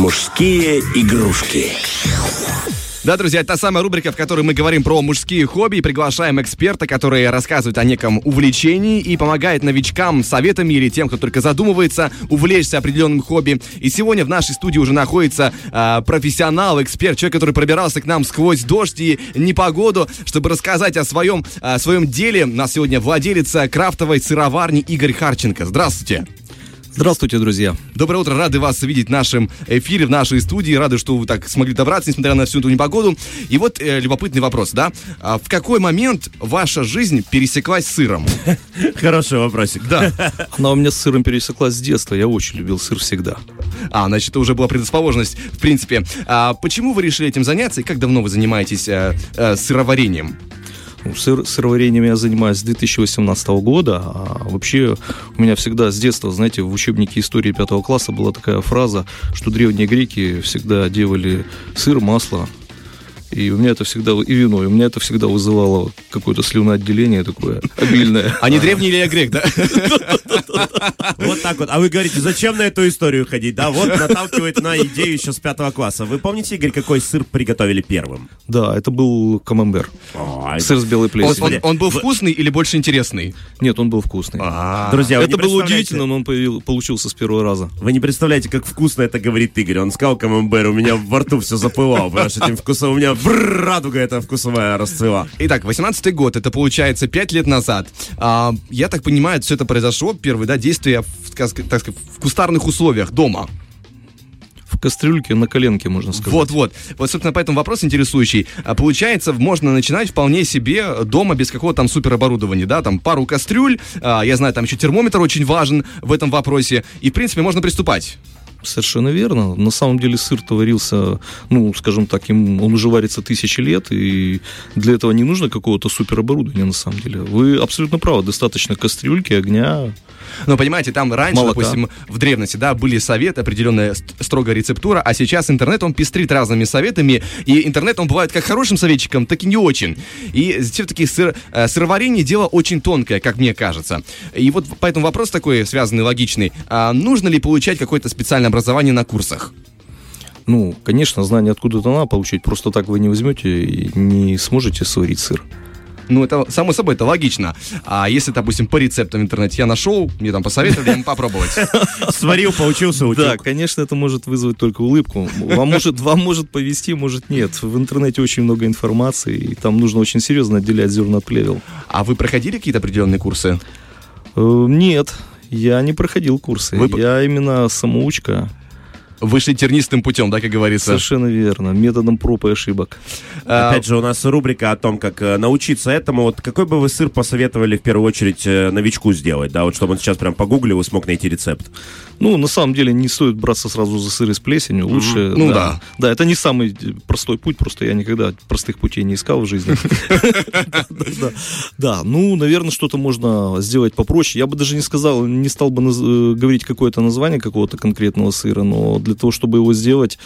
Мужские игрушки. Да, друзья, это та самая рубрика, в которой мы говорим про мужские хобби и приглашаем эксперта, который рассказывает о неком увлечении и помогает новичкам советами или тем, кто только задумывается увлечься определенным хобби. И сегодня в нашей студии уже находится э, профессионал, эксперт, человек, который пробирался к нам сквозь дождь и непогоду, чтобы рассказать о своем, о своем деле. У нас сегодня владелец крафтовой сыроварни Игорь Харченко. Здравствуйте. Здравствуйте, друзья. Доброе утро, рады вас видеть в нашем эфире, в нашей студии, рады, что вы так смогли добраться, несмотря на всю эту непогоду. И вот э, любопытный вопрос, да? А в какой момент ваша жизнь пересеклась с сыром? Хороший вопросик. Да. Она у меня с сыром пересеклась с детства, я очень любил сыр всегда. А, значит, это уже была предрасположенность, в принципе. А почему вы решили этим заняться и как давно вы занимаетесь э, э, сыроварением? Сыр, сыроварением я занимаюсь с 2018 года, а вообще у меня всегда с детства, знаете, в учебнике истории пятого класса была такая фраза, что древние греки всегда делали сыр, масло, и у меня это всегда, и вино, и у меня это всегда вызывало какое-то слюноотделение такое обильное. А не древний или я грек, да? Вот так вот. А вы говорите, зачем на эту историю ходить? Да, вот наталкивает на идею еще с пятого класса. Вы помните, Игорь, какой сыр приготовили первым? Да, это был камамбер. Ой. Сыр с белой Он, плесенью. он- он был вкусный или больше интересный? Нет, он был вкусный. Друзья, вы не это было удивительно, но он появил- получился с первого раза. Вы не представляете, как вкусно это говорит Игорь. Он сказал камамбер, у меня во рту все заплывало, потому что этим вкусом у меня бррр, радуга эта вкусовая расцвела. Итак, 18 год, это получается 5 лет назад. А, я так понимаю, все это произошло, первое, да, действие, в, так сказать, в кустарных условиях, дома. Кастрюльке на коленке, можно сказать. Вот-вот. Вот, собственно, поэтому вопрос интересующий. А, Получается, можно начинать вполне себе дома без какого-то там супероборудования, да, там пару кастрюль, а, я знаю, там еще термометр очень важен в этом вопросе, и, в принципе, можно приступать. Совершенно верно. На самом деле сыр-то варился, ну, скажем так, им, он уже варится тысячи лет, и для этого не нужно какого-то супероборудования, на самом деле. Вы абсолютно правы, достаточно кастрюльки, огня. Но, понимаете, там раньше, Молока. допустим, в древности, да, были советы, определенная ст- строгая рецептура, а сейчас интернет, он пестрит разными советами, и интернет, он бывает как хорошим советчиком, так и не очень. И все-таки сыр, э, сыроварение дело очень тонкое, как мне кажется. И вот поэтому вопрос такой связанный, логичный. А нужно ли получать какое-то специальное образование на курсах? Ну, конечно, знание откуда-то надо получить, просто так вы не возьмете и не сможете сварить сыр. Ну, это, само собой, это логично. А если, допустим, по рецептам в интернете я нашел, мне там посоветовали, ему попробовать. Сварил, поучился, Да, утек. конечно, это может вызвать только улыбку. Вам может, вам может повести, может нет. В интернете очень много информации, и там нужно очень серьезно отделять зерна от плевел. А вы проходили какие-то определенные курсы? Э, Нет, я не проходил курсы. Вы Я именно самоучка. Вышли тернистым путем, да, как говорится? Совершенно верно. Методом проб и ошибок. А, Опять же, у нас рубрика о том, как э, научиться этому. Вот какой бы вы сыр посоветовали в первую очередь э, новичку сделать, да, вот чтобы он сейчас прям погуглил и смог найти рецепт? Ну, на самом деле, не стоит браться сразу за сыр с плесенью. Лучше... Ну да. Да, это не самый э, простой путь, просто я никогда простых путей не искал в жизни. Да, Да, ну, наверное, что-то можно сделать попроще. Я бы даже не сказал, не стал бы говорить какое-то название какого-то конкретного сыра, но для того, чтобы его сделать,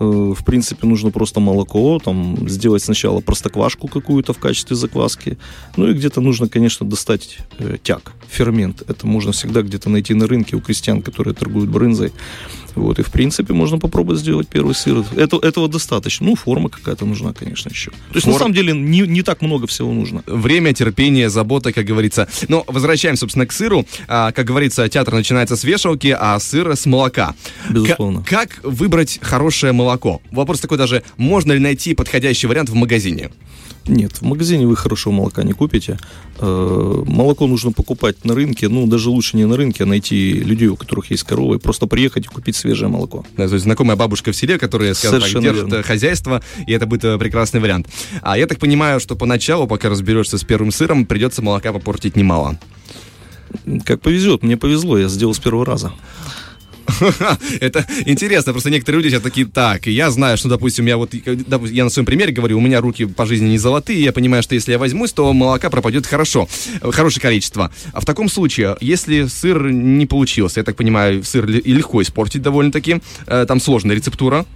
э, в принципе, нужно просто молоко, там, сделать сначала простоквашку какую-то в качестве закваски. Ну и где-то нужно, конечно, достать э, тяг, фермент. Это можно всегда где-то найти на рынке у крестьян, которые торгуют брынзой. Вот, и, в принципе, можно попробовать сделать первый сыр. Это, этого достаточно. Ну, форма какая-то нужна, конечно, еще. То есть, на Форм- самом деле, не, не так много всего нужно. Время, терпение, забота, как говорится. Но возвращаемся, собственно, к сыру. А, как говорится, театр начинается с вешалки, а сыр с молока. Безусловно. К- как выбрать хорошее молоко? Вопрос такой даже, можно ли найти подходящий вариант в магазине? Нет, в магазине вы хорошего молока не купите. Э, Молоко нужно покупать на рынке. Ну, даже лучше не на рынке, а найти людей, у которых есть коровы, и просто приехать и купить свежее молоко. Да, то есть знакомая бабушка в селе, которая, скажем так, держит верно. э, хозяйство, и это будет э, прекрасный вариант. А я так понимаю, что поначалу, пока разберешься с первым сыром, придется молока попортить немало. Как повезет, мне повезло, я сделал с первого раза. Это интересно, просто некоторые люди сейчас такие, так, я знаю, что, допустим, я вот, допустим, я на своем примере говорю, у меня руки по жизни не золотые, я понимаю, что если я возьмусь, то молока пропадет хорошо, хорошее количество. А в таком случае, если сыр не получился, я так понимаю, сыр легко испортить довольно-таки, э, там сложная рецептура,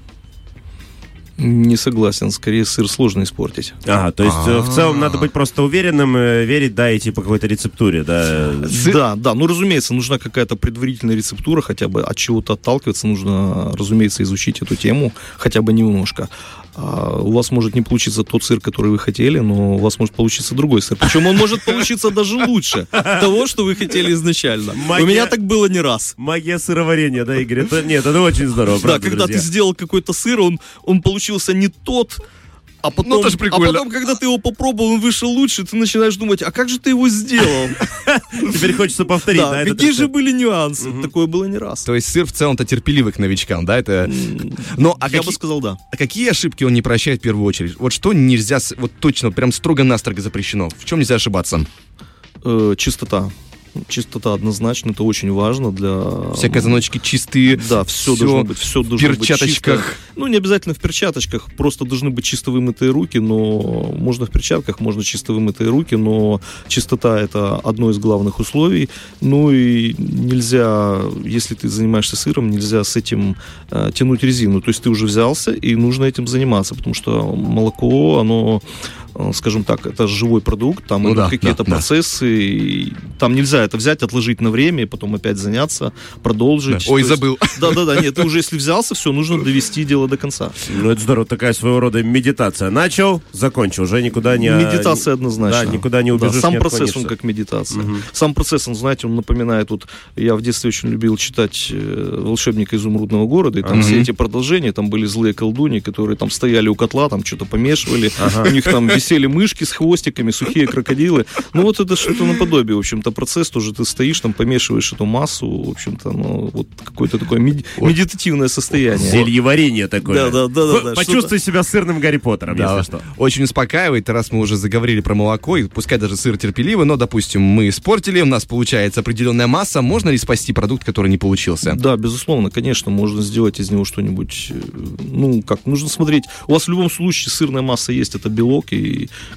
Не согласен, скорее сыр сложно испортить. Ага, то есть э, в целом надо быть просто уверенным, э, верить, да, идти по какой-то рецептуре, да. Да, да, ну, разумеется, нужна какая-то предварительная рецептура, хотя бы от чего-то отталкиваться, нужно, разумеется, изучить эту тему хотя бы немножко. А у вас может не получиться тот сыр, который вы хотели, но у вас может получиться другой сыр. Причем он может получиться даже лучше того, что вы хотели изначально. Магия- У меня так было не раз. Магия сыроварения, да, Игорь? Это, нет, это очень здорово, Да, правда, когда друзья. ты сделал какой-то сыр, он, он получился не тот, а потом, Ну, тоже а прикольно. потом, когда ты его попробовал, он вышел лучше, ты начинаешь думать, а как же ты его сделал? Теперь хочется повторить, да, какие же были нюансы? Такое было не раз. То есть сыр в целом-то терпеливый к новичкам, да? Это... Но, а Я бы сказал, да. а какие ошибки он не прощает в первую очередь? Вот что нельзя, вот точно, прям строго-настрого запрещено? В чем нельзя ошибаться? Э, чистота. Чистота однозначно, это очень важно для... Все казаночки чистые. Да, все, всё должно быть, все в должно быть перчаточках. чисто. Ну, не обязательно в перчаточках, просто должны быть чисто вымытые руки, но можно в перчатках, можно чисто вымытые руки, но чистота это одно из главных условий. Ну и нельзя, если ты занимаешься сыром, нельзя с этим э, тянуть резину. То есть ты уже взялся и нужно этим заниматься, потому что молоко, оно скажем так, это живой продукт, там Ну идут да, какие-то да, да. процессы, и там нельзя это взять, отложить на время, и потом опять заняться, продолжить. Ой, То есть- забыл. да-да-да, нет, ты уже если взялся, все, нужно довести дело до конца. Ну, это здорово, такая своего рода медитация. Начал, закончил, уже никуда не... Медитация однозначно. Да, никуда не Да, убежишь, сам не процесс, он как медитация. Сам процесс, он, знаете, он напоминает, вот я в детстве очень любил читать э, «Волшебника изумрудного города», и там все эти продолжения, там были злые колдуни, которые там стояли у котла, там что-то помешивали, у них там висели мышки с хвостиками, сухие крокодилы. Ну вот это что-то наподобие, в общем-то, процесс тоже, ты стоишь там, помешиваешь эту массу, в общем-то, ну вот какое-то такое мед- медитативное состояние. Зельеварение такое. Да, да, да, да, да, Почувствуй себя сырным Гарри Поттером, Да, если что. Очень успокаивает, раз мы уже заговорили про молоко, и пускай даже сыр терпеливый, но, допустим, мы испортили, у нас получается определенная масса, можно ли спасти продукт, который не получился? Да, безусловно, конечно, можно сделать из него что-нибудь. э, Ну, как, нужно смотреть. У вас в любом случае сырная масса есть, это белок, и,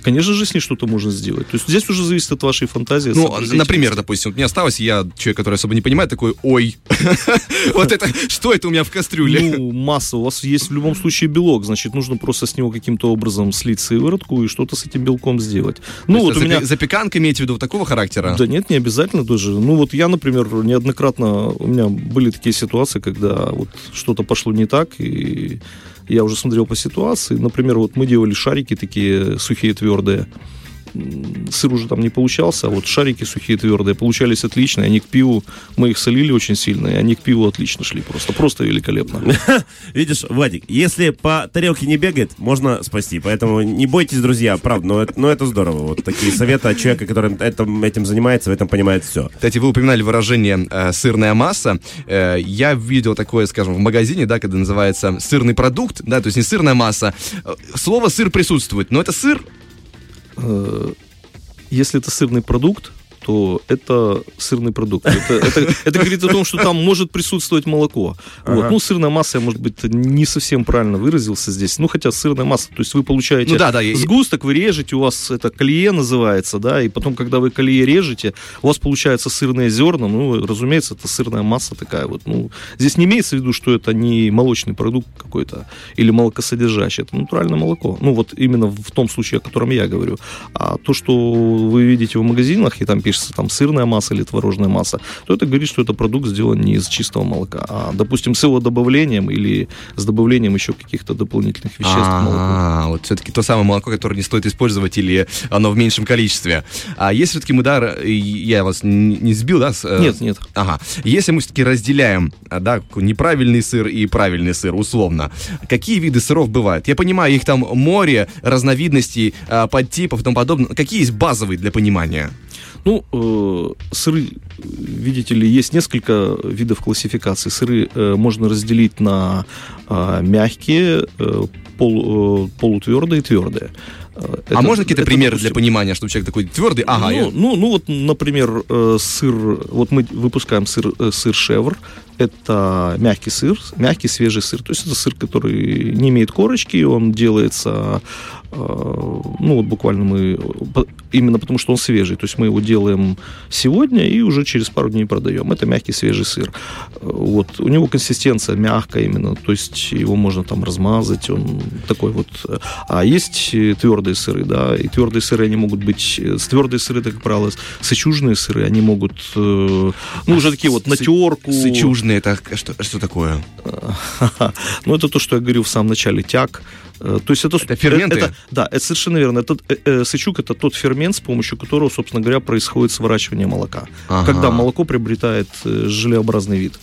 конечно же, с ней что-то можно сделать. То есть здесь уже зависит от вашей фантазии. Ну, например, допустим, вот мне осталось, я человек, который особо не понимает, такой, ой, вот это, что это у меня в кастрюле? Ну, масса. У вас есть в любом случае белок, значит, нужно просто с него каким-то образом слить сыворотку и что-то с этим белком сделать. Ну, вот у меня... запе- Запеканка имеете в виду такого характера? Да нет, не обязательно тоже. Ну вот я, например, неоднократно, у меня были такие ситуации, когда вот что-то пошло не так, и я уже смотрел по ситуации. Например, вот мы делали шарики такие сухие, твердые. Сыр уже там не получался, а вот шарики сухие, твердые получались отлично. Они к пиву, мы их солили очень сильно, и они к пиву отлично шли просто. Просто великолепно. Видишь, Владик, если по тарелке не бегает, можно спасти. Поэтому не бойтесь, друзья, правда, но, это- но это здорово. Вот такие советы от человека, который этим, этим занимается, в этом понимает все. Кстати, вы упоминали выражение э, «сырная масса». Э, я видел такое, скажем, в магазине, да, когда называется «сырный продукт», да, то есть не сырная масса. Э, Слово «сыр» присутствует, но это сыр, Если это сырный продукт, то это сырный продукт. Это, это- это говорит о том, что там может присутствовать молоко. Вот. Ну, сырная масса, я, может быть, не совсем правильно выразился здесь. Ну, хотя сырная масса, то есть вы получаете Ну да, да, сгусток, вы режете, у вас это колее называется, да, и потом, когда вы колее режете, у вас получаются сырные зерна, ну, разумеется, это сырная масса такая вот. Ну, здесь не имеется в виду, что это не молочный продукт какой-то или молокосодержащий, это натуральное молоко. Ну, вот именно в том случае, о котором я говорю. А то, что вы видите в магазинах, и там пишется там сырная масса или творожная масса, то это говорит, что это продукт сделан не из чистого молока, а, допустим, с его добавлением или с добавлением еще каких-то дополнительных веществ к молоку. А, вот все-таки то самое молоко, которое не стоит использовать, или оно в меньшем количестве. А если все-таки мы, да, я вас не сбил, да? с, э, Нет, нет. Ага. Если мы все-таки разделяем, а, да, неправильный сыр и правильный сыр, условно, какие виды сыров бывают? Я понимаю, их там море, разновидностей, а, подтипов и тому подобное. Какие есть базовые для понимания? Ну, э, сыры, видите ли, есть несколько видов классификации. Сыры э, можно разделить на э, мягкие, э, пол, э, полутвердые и твердые. Э, а это- можно какие-то примеры допустим, для понимания, чтобы человек такой твердый? Ага, ну, я- ну, ну, вот, например, э, сыр, вот мы выпускаем сыр, э, сыр шевр, это мягкий сыр, мягкий свежий сыр. То есть это сыр, который не имеет корочки, он делается ну вот буквально мы, именно потому что он свежий, то есть мы его делаем сегодня и уже через пару дней продаем. Это мягкий свежий сыр. Э, вот, у него консистенция мягкая именно, то есть его можно там размазать, он такой вот. А есть твердые сыры, да, и твердые сыры, они могут быть, твердые сыры, это, как правило, сычужные сыры, они могут, э, ну, уже такие вот на терку. Сычужные, это что, что такое? Ну, это то, что я говорил в самом начале, тяг, Э, то есть это, это ферменты? Это, да, это совершенно верно. Это, э, э, сычук это тот фермент, с помощью которого, собственно говоря, происходит сворачивание молока. Ага. Когда молоко приобретает э, желеобразный вид.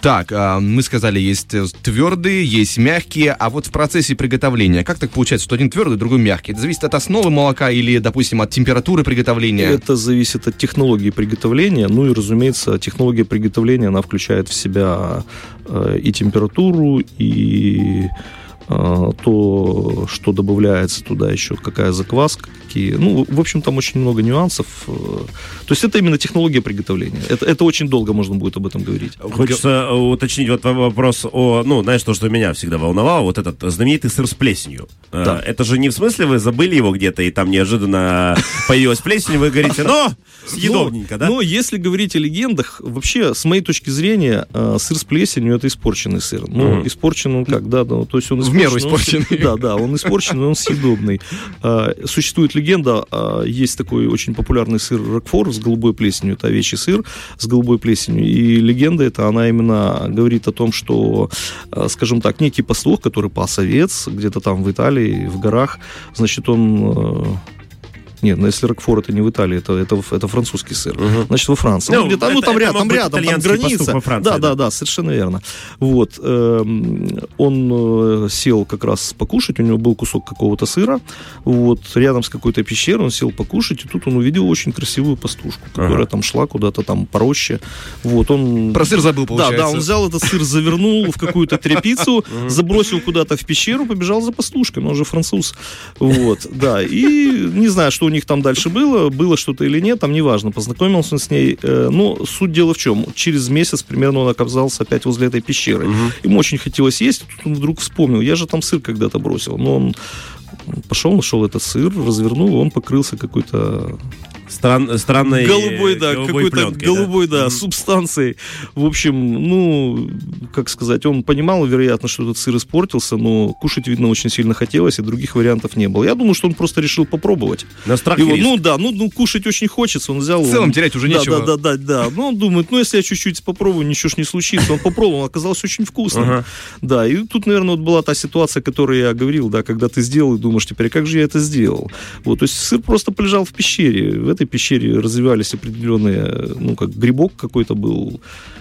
Так, а, мы сказали, есть твердые, есть мягкие, а вот в процессе приготовления, как так получается, что один твердый, другой мягкий? Это зависит от основы молока или, допустим, от температуры приготовления? Это зависит от технологии приготовления, ну и, разумеется, технология приготовления, она включает в себя и температуру, и то, что добавляется туда еще, какая закваска, какие... Ну, в общем, там очень много нюансов. Э, то есть это именно технология приготовления. Это, это очень долго можно будет об этом говорить. Хочется уточнить вот вопрос о... Ну, знаешь, то, что меня всегда волновало, вот этот знаменитый сыр с плесенью. Э, да. Это же не в смысле вы забыли его где-то, и там неожиданно появилась плесень, вы говорите, но съедобненько, да? Но если говорить о легендах, вообще, с моей точки зрения, э, сыр с плесенью это испорченный сыр. Ну, испорчен он как, да, ну, то есть он меру испорченный. Он, да, да, он испорченный, он съедобный. А, существует легенда, а, есть такой очень популярный сыр Рокфор с голубой плесенью, это овечий сыр с голубой плесенью. И легенда эта, она именно говорит о том, что, а, скажем так, некий пастух, который пас овец где-то там в Италии, в горах, значит, он нет, но ну, если Рокфор это не в Италии, это, это, это французский сыр. Угу. Значит, во Франции. Ну, ну, где-то, ну там, рядом, там рядом, там граница. Во Франции, да, да, да, да, совершенно верно. Вот. Эм, он э, сел как раз покушать, у него был кусок какого-то сыра, вот, рядом с какой-то пещерой, он сел покушать, и тут он увидел очень красивую пастушку, которая ага. там шла куда-то там пороще. Вот, он... Про сыр забыл, получается. Да, да, он взял этот сыр, завернул в какую-то тряпицу, забросил куда-то в пещеру, побежал за пастушкой, он же француз. Вот, да, и не знаю, что у них там дальше было, было что-то или нет, там неважно, познакомился он с ней. Э, но суть дела в чем? Через месяц примерно он оказался опять возле этой пещеры. Угу. Ему очень хотелось есть, тут он вдруг вспомнил, я же там сыр когда-то бросил. Но он пошел, нашел этот сыр, развернул, он покрылся какой-то Стран, странной голубой, да, какой-то пленкой, голубой, да, да mm-hmm. субстанцией. В общем, ну, как сказать, он понимал, вероятно, что этот сыр испортился, но кушать, видно, очень сильно хотелось, и других вариантов не было. Я думаю, что он просто решил попробовать. На страх Его, Ну да, ну, ну кушать очень хочется, он взял. В целом он, терять уже да, нечего. Да, да, да, да. Ну, он думает, ну, если я чуть-чуть попробую, ничего ж не случится. Он попробовал, он оказался очень вкусным. Ага. Да, и тут, наверное, вот была та ситуация, о которой я говорил, да, когда ты сделал и думаешь, теперь, как же я это сделал? Вот, то есть сыр просто полежал в пещере. Этой пещере развивались определенные, ну, как грибок какой-то был.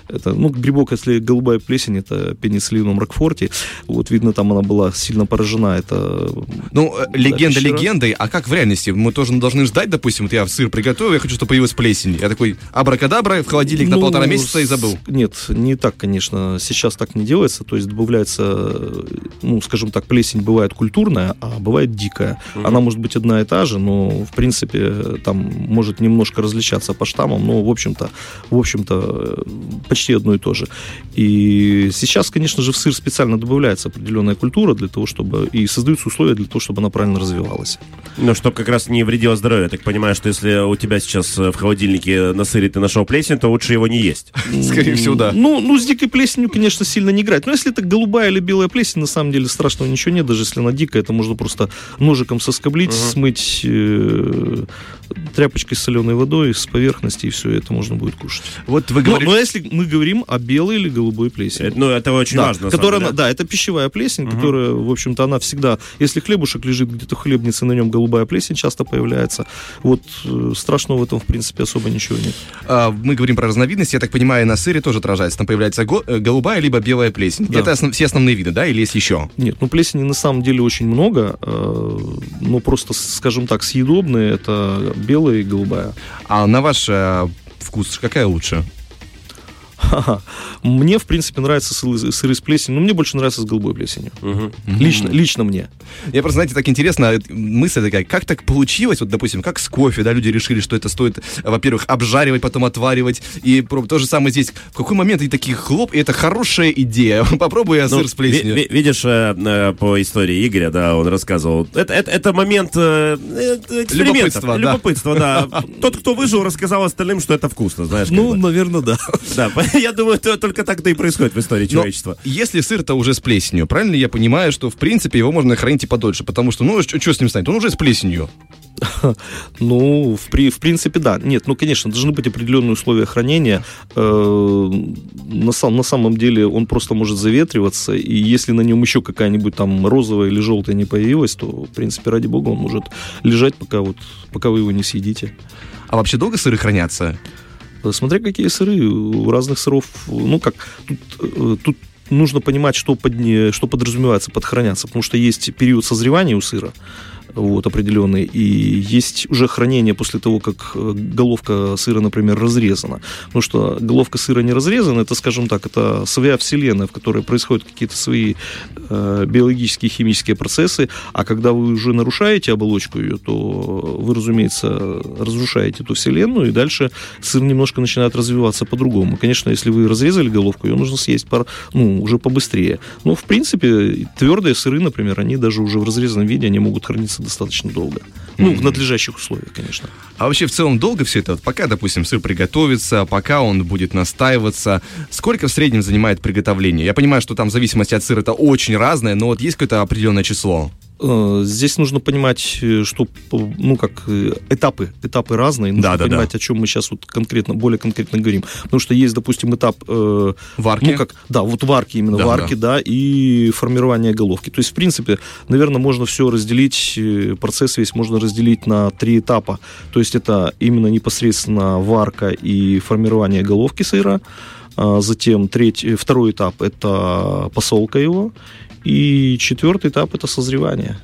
Это, ну, грибок, если голубая плесень, это пенициллином Рокфорте. Вот, видно, там она была сильно поражена. Это, ну, да, легенда пещера. легендой, а как в реальности? Мы тоже должны ждать, допустим, вот я сыр приготовил, я хочу, чтобы появилась плесень. Я такой, абракадабра, в холодильник ну, на полтора месяца и забыл. Нет, не так, конечно. Сейчас так не делается. То есть добавляется, ну, скажем так, плесень бывает культурная, а бывает дикая. Mm-hmm. Она может быть одна и та же, но, в принципе, там может немножко различаться по штаммам, но, в общем-то, в общем-то, почти одно и то же. И сейчас, конечно же, в сыр специально добавляется определенная культура для того, чтобы и создаются условия для того, чтобы она правильно развивалась. Ну, чтобы как раз не вредило здоровью. Я так понимаю, что если у тебя сейчас в холодильнике на сыре ты нашел плесень, то лучше его не есть. Скорее всего, да. Ну, ну, с дикой плесенью, конечно, сильно не играть. Но если это голубая или белая плесень, на самом деле страшного ничего нет. Даже если она дикая, это можно просто ножиком соскоблить, смыть э, тряпочкой с соленой водой с поверхности, и все это можно будет кушать. Вот вы говорите... но, но если мы говорим о белой или голубой плесени. Это, ну, это очень да, важно. Которая, деле, да? да, это пищевая плесень, угу. которая, в общем-то, она всегда... Если хлебушек лежит где-то в хлебнице, на нем голубая плесень часто появляется. Вот э, страшного в этом, в принципе, особо ничего нет. А, мы говорим про разновидности, я так понимаю, на сыре тоже отражается. Там появляется го- э, голубая либо белая плесень. Да. Это основ- все основные виды, да, или есть еще? Нет, ну плесени на самом деле очень много, э, но просто, скажем так, съедобные это белая и голубая. А на ваш э, вкус какая лучше? Мне, в принципе, нравятся сыры, сыры с плесенью, но мне больше нравится с голубой плесенью. Лично, лично мне. Я просто, знаете, так интересно, э, мысль такая, как так получилось, вот, допустим, как с кофе, да, люди решили, что это стоит, во-первых, обжаривать, потом отваривать, и то же самое здесь. В какой момент они такие, хлоп, и это хорошая идея, попробуй я Ну, сыр с плесенью. ви- ви- видишь, э, э, по истории Игоря, да, он рассказывал. Это, это, это момент э, э. Любопытства, да. Любопытства, да. Тот, кто выжил, рассказал остальным, что это вкусно, знаешь. Ну, наверное, да. Да, я думаю, то- только так-то и происходит в истории Но человечества. если сыр-то уже с плесенью, правильно я понимаю, что, в принципе, его можно хранить и подольше, потому что, ну, что с ним станет? Он уже с плесенью. Ну, в, при, в принципе, да. Нет, ну, конечно, должны быть определенные условия хранения. Э, на, сам, на самом деле он просто может заветриваться, и если на нем еще какая-нибудь там розовая или желтая не появилась, то, в принципе, ради бога, он может лежать, пока, вот, пока вы его не съедите. А вообще долго сыры хранятся? Э, Смотря какие сыры, у разных сыров, ну как, тут, э, тут нужно понимать, что, под, что подразумевается под хранятся, потому что есть период созревания у сыра, вот, определенный, и есть уже хранение после того, как э, головка сыра, например, разрезана. Потому что головка сыра не разрезана, это, скажем так, это своя вселенная, в которой происходят какие-то свои э, биологические, химические процессы, а когда вы уже нарушаете оболочку ее, то вы, разумеется, разрушаете эту вселенную, и дальше сыр немножко начинает развиваться по-другому. Конечно, если вы разрезали головку, ее нужно съесть пар, ну, уже побыстрее. Но, в принципе, твердые сыры, например, они даже уже в разрезанном виде, они могут храниться достаточно долго. Ну, в надлежащих условиях, конечно. А вообще в целом долго все это? Вот Пока, допустим, сыр приготовится, пока он будет настаиваться, сколько в среднем занимает приготовление? Я понимаю, что там в зависимости от сыра это очень разное, но вот есть какое-то определенное число? Э, Здесь нужно понимать, э, что, п- ну, как э, этапы, этапы разные. Нужно Да, да, понимать, о чем мы сейчас вот конкретно, более конкретно говорим. Потому что есть, допустим, этап... э, Варки? Ну, как, да, вот варки именно, Да, варки, да. и формирование головки. То есть, в принципе, наверное, можно все разделить, э, процесс весь можно разделить на три этапа. То есть, это именно непосредственно варка и формирование головки сыра. А Затем третий, второй этап – это посолка его. И четвертый этап – это созревание.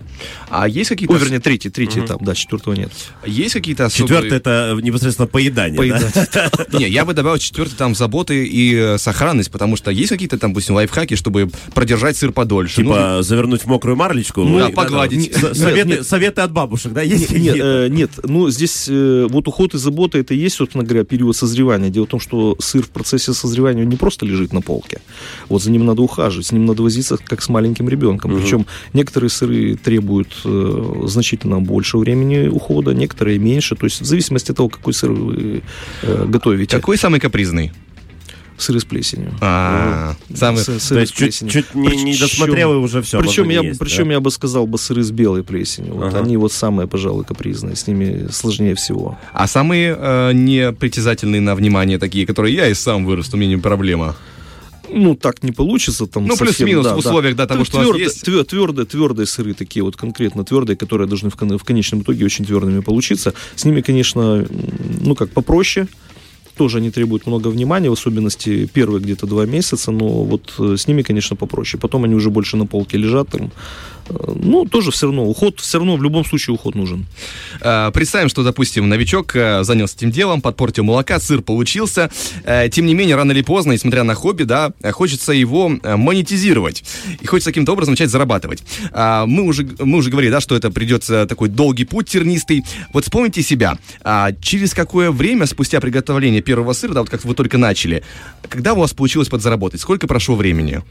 А есть какие-то... Ой, вернее, третий, третий этап, да, четвертого нет. Есть какие-то особые... Четвертое это непосредственно поедание. да? Поедать. Не, я бы добавил четвертый там заботы и э, сохранность, потому что есть какие-то там, допустим, лайфхаки, чтобы продержать сыр подольше. Типа завернуть в мокрую марлечку. Ну, погладить. Советы, от бабушек, да, есть Нет, э, нет, ну здесь э, вот уход и забота это и есть, собственно говоря, период созревания. Дело в том, что сыр в процессе созревания не просто лежит на полке. Вот за ним надо ухаживать, с ним надо возиться как с маленьким ребенком. Причем некоторые сыры требуют э, значительно больше времени ухода, некоторые меньше. То есть в зависимости от того, какой сыр вы э, готовите. Какой самый капризный? Сыры с плесенью. А, Э, самый- сы- То сыры с есть чуть, плесенью. чуть не, не Причем- досмотрел и уже все. Причем, я, причем я бы сказал бы сыры с белой плесенью. Вот Ага. они вот самые, пожалуй, капризные. С ними сложнее всего. А самые э, непритязательные на внимание такие, которые я и сам вырос, у меня не проблема. Ну, так не получится там Ну, плюс-минус да, в условиях, да, того, что у нас Твердо- есть. твер- Твердые, твердые сыры такие вот конкретно твердые, которые должны в, кон- в конечном итоге очень твердыми получиться. С ними, конечно, ну, как попроще. Тоже они требуют много внимания, в особенности первые где-то два месяца, но вот э, с ними, конечно, попроще. Потом они уже больше на полке лежат там. Э, Ну, тоже все равно, уход, все равно в любом случае уход нужен. Э, Представим, что, допустим, новичок э, занялся этим делом, подпортил молока, сыр получился. Тем не менее, рано или поздно, несмотря на хобби, да, хочется его монетизировать. И хочется каким-то образом начать зарабатывать. Мы уже, мы уже говорили, да, что это придется такой долгий путь тернистый. Вот вспомните себя. Через какое время спустя приготовления первого сыра, да, вот как вы только начали, когда у вас получилось подзаработать? Сколько прошло времени?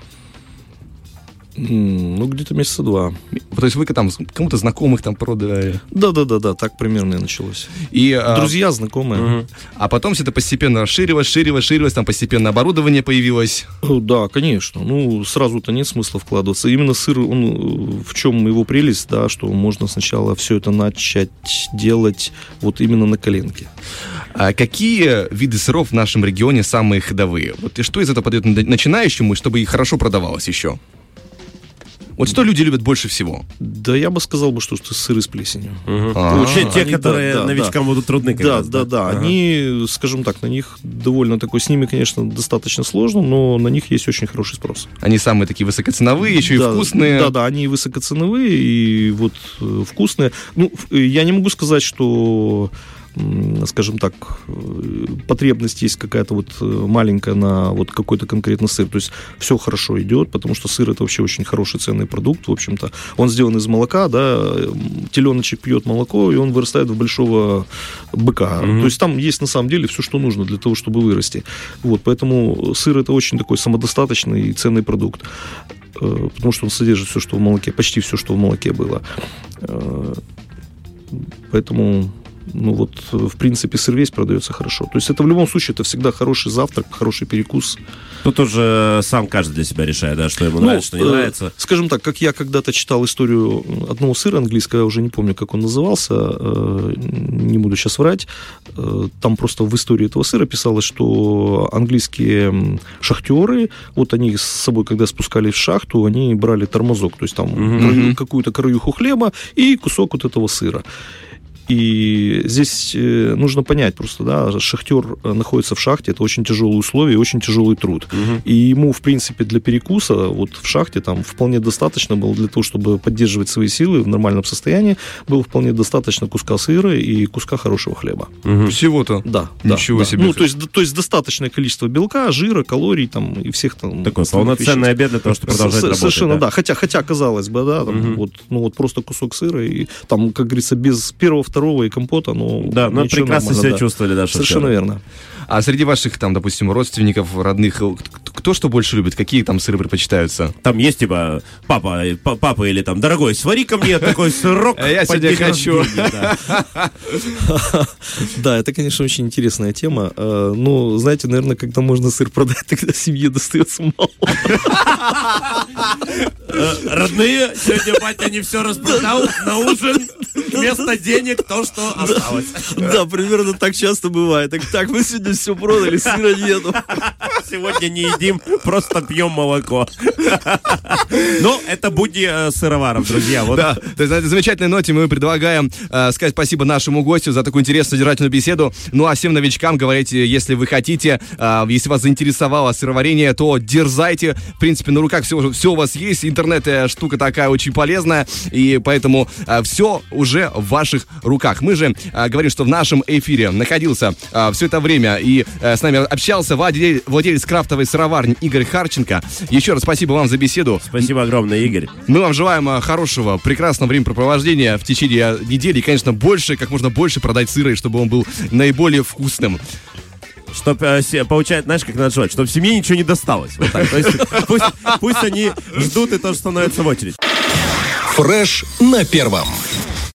Ну, где-то месяца два. То есть вы там кому-то знакомых там продали? Да-да-да-да, так примерно и началось. И, а, Друзья, знакомые. А потом все это постепенно расширилось, расширилось, расширилось, там постепенно оборудование появилось. Э, Да, конечно. Ну, сразу-то нет смысла вкладываться. Именно сыр, он э, в чем его прелесть, да, что можно сначала все это начать делать вот именно на коленке. А какие виды сыров в нашем регионе самые ходовые? Вот и что из этого на- начинающему, чтобы и хорошо продавалось еще? Вот что люди любят больше всего? Да, я бы сказал бы, что это сыры с плесенью. А, Те, те, они, которые да, да, новичкам будут трудны. Да, раз, да, да. Ага. Они, скажем так, на них довольно такой, с ними, конечно, достаточно сложно, но на них есть очень хороший спрос. Они самые такие высокоценовые, еще Да, и вкусные. Да, да, они высокоценовые и вот э, вкусные. Ну, э, я не могу сказать, что скажем так, э, потребность есть какая-то вот э, маленькая на вот какой-то конкретно сыр. То есть все хорошо идет, потому что сыр это вообще очень хороший ценный продукт, в общем-то. Он сделан из молока, да, теленочек пьет молоко, и он вырастает в большого быка. Mm-hmm. То есть там есть на самом деле все, что нужно для того, чтобы вырасти. Вот, поэтому сыр это очень такой самодостаточный и ценный продукт потому что он содержит все, что в молоке, почти все, что в молоке было. Поэтому ну вот, в принципе, сыр весь продается хорошо. То есть это в любом случае, это всегда хороший завтрак, хороший перекус. Тут уже сам каждый для себя решает, да, что ему ну, нравится, что не э, нравится. Скажем так, как я когда-то читал историю одного сыра английского, я уже не помню, как он назывался, э, не буду сейчас врать, э, там просто в истории этого сыра писалось, что английские шахтеры, вот они с собой, когда спускались в шахту, они брали тормозок, то есть там угу. какую-то краюху хлеба и кусок вот этого сыра. И здесь э, нужно понять просто, да, шахтер э, находится в шахте, это очень тяжелые условия и очень тяжелый труд. Угу. И ему, в принципе, для перекуса вот в шахте там вполне достаточно было для того, чтобы поддерживать свои силы в нормальном состоянии, было вполне достаточно куска сыра и куска хорошего хлеба. Угу. Всего-то? Да. Ничего да, себе. Ну, то есть, то есть достаточное количество белка, жира, калорий там и всех там... Такой полноценный обед для того, чтобы продолжать С- работать. Совершенно, да. да. Хотя, хотя, казалось бы, да, там, угу. вот, ну вот просто кусок сыра и там, как говорится, без первого, второго и компота, ну, да, но прекрасно себя да. чувствовали, да, Совершенно верно. А среди ваших, там, допустим, родственников, родных, кто что больше любит? Какие там сыры предпочитаются? Там есть, типа, папа, папа или там, дорогой, свари ко мне такой сырок. Я сегодня хочу. Да, это, конечно, очень интересная тема. Э, ну, знаете, наверное, когда можно сыр продать, тогда семье достается мало. Э, родные, сегодня батя не все распродал на ужин. Вместо денег то, что осталось. Да, примерно так часто бывает. Так, так, мы сегодня все продали, сыра нету. Сегодня не едим, просто пьем молоко. Но это будни э, сыроваров, друзья. Вот. Да, то есть на этой замечательной ноте мы предлагаем э, сказать спасибо нашему гостю за такую интересную содержательную беседу. Ну а всем новичкам говорите, если вы хотите, э, если вас заинтересовало сыроварение, то дерзайте. В принципе, на руках все, все у вас есть. Интернет штука такая очень полезная, и поэтому э, все уже в ваших руках. Мы же э, говорим, что в нашем эфире находился э, все это время и э, с нами общался владелец, владелец крафтовой сыроварни Игорь Харченко. Еще раз спасибо вам за беседу. Спасибо огромное, Игорь. Мы вам желаем э, хорошего, прекрасного времяпрепровождения в течение недели и, конечно, больше, как можно больше продать сыра, и чтобы он был наиболее вкусным чтобы э, получать, знаешь, как надо желать, чтобы семье ничего не досталось. Вот так. То есть пусть, пусть они ждут и тоже становятся в очередь. Фреш на первом.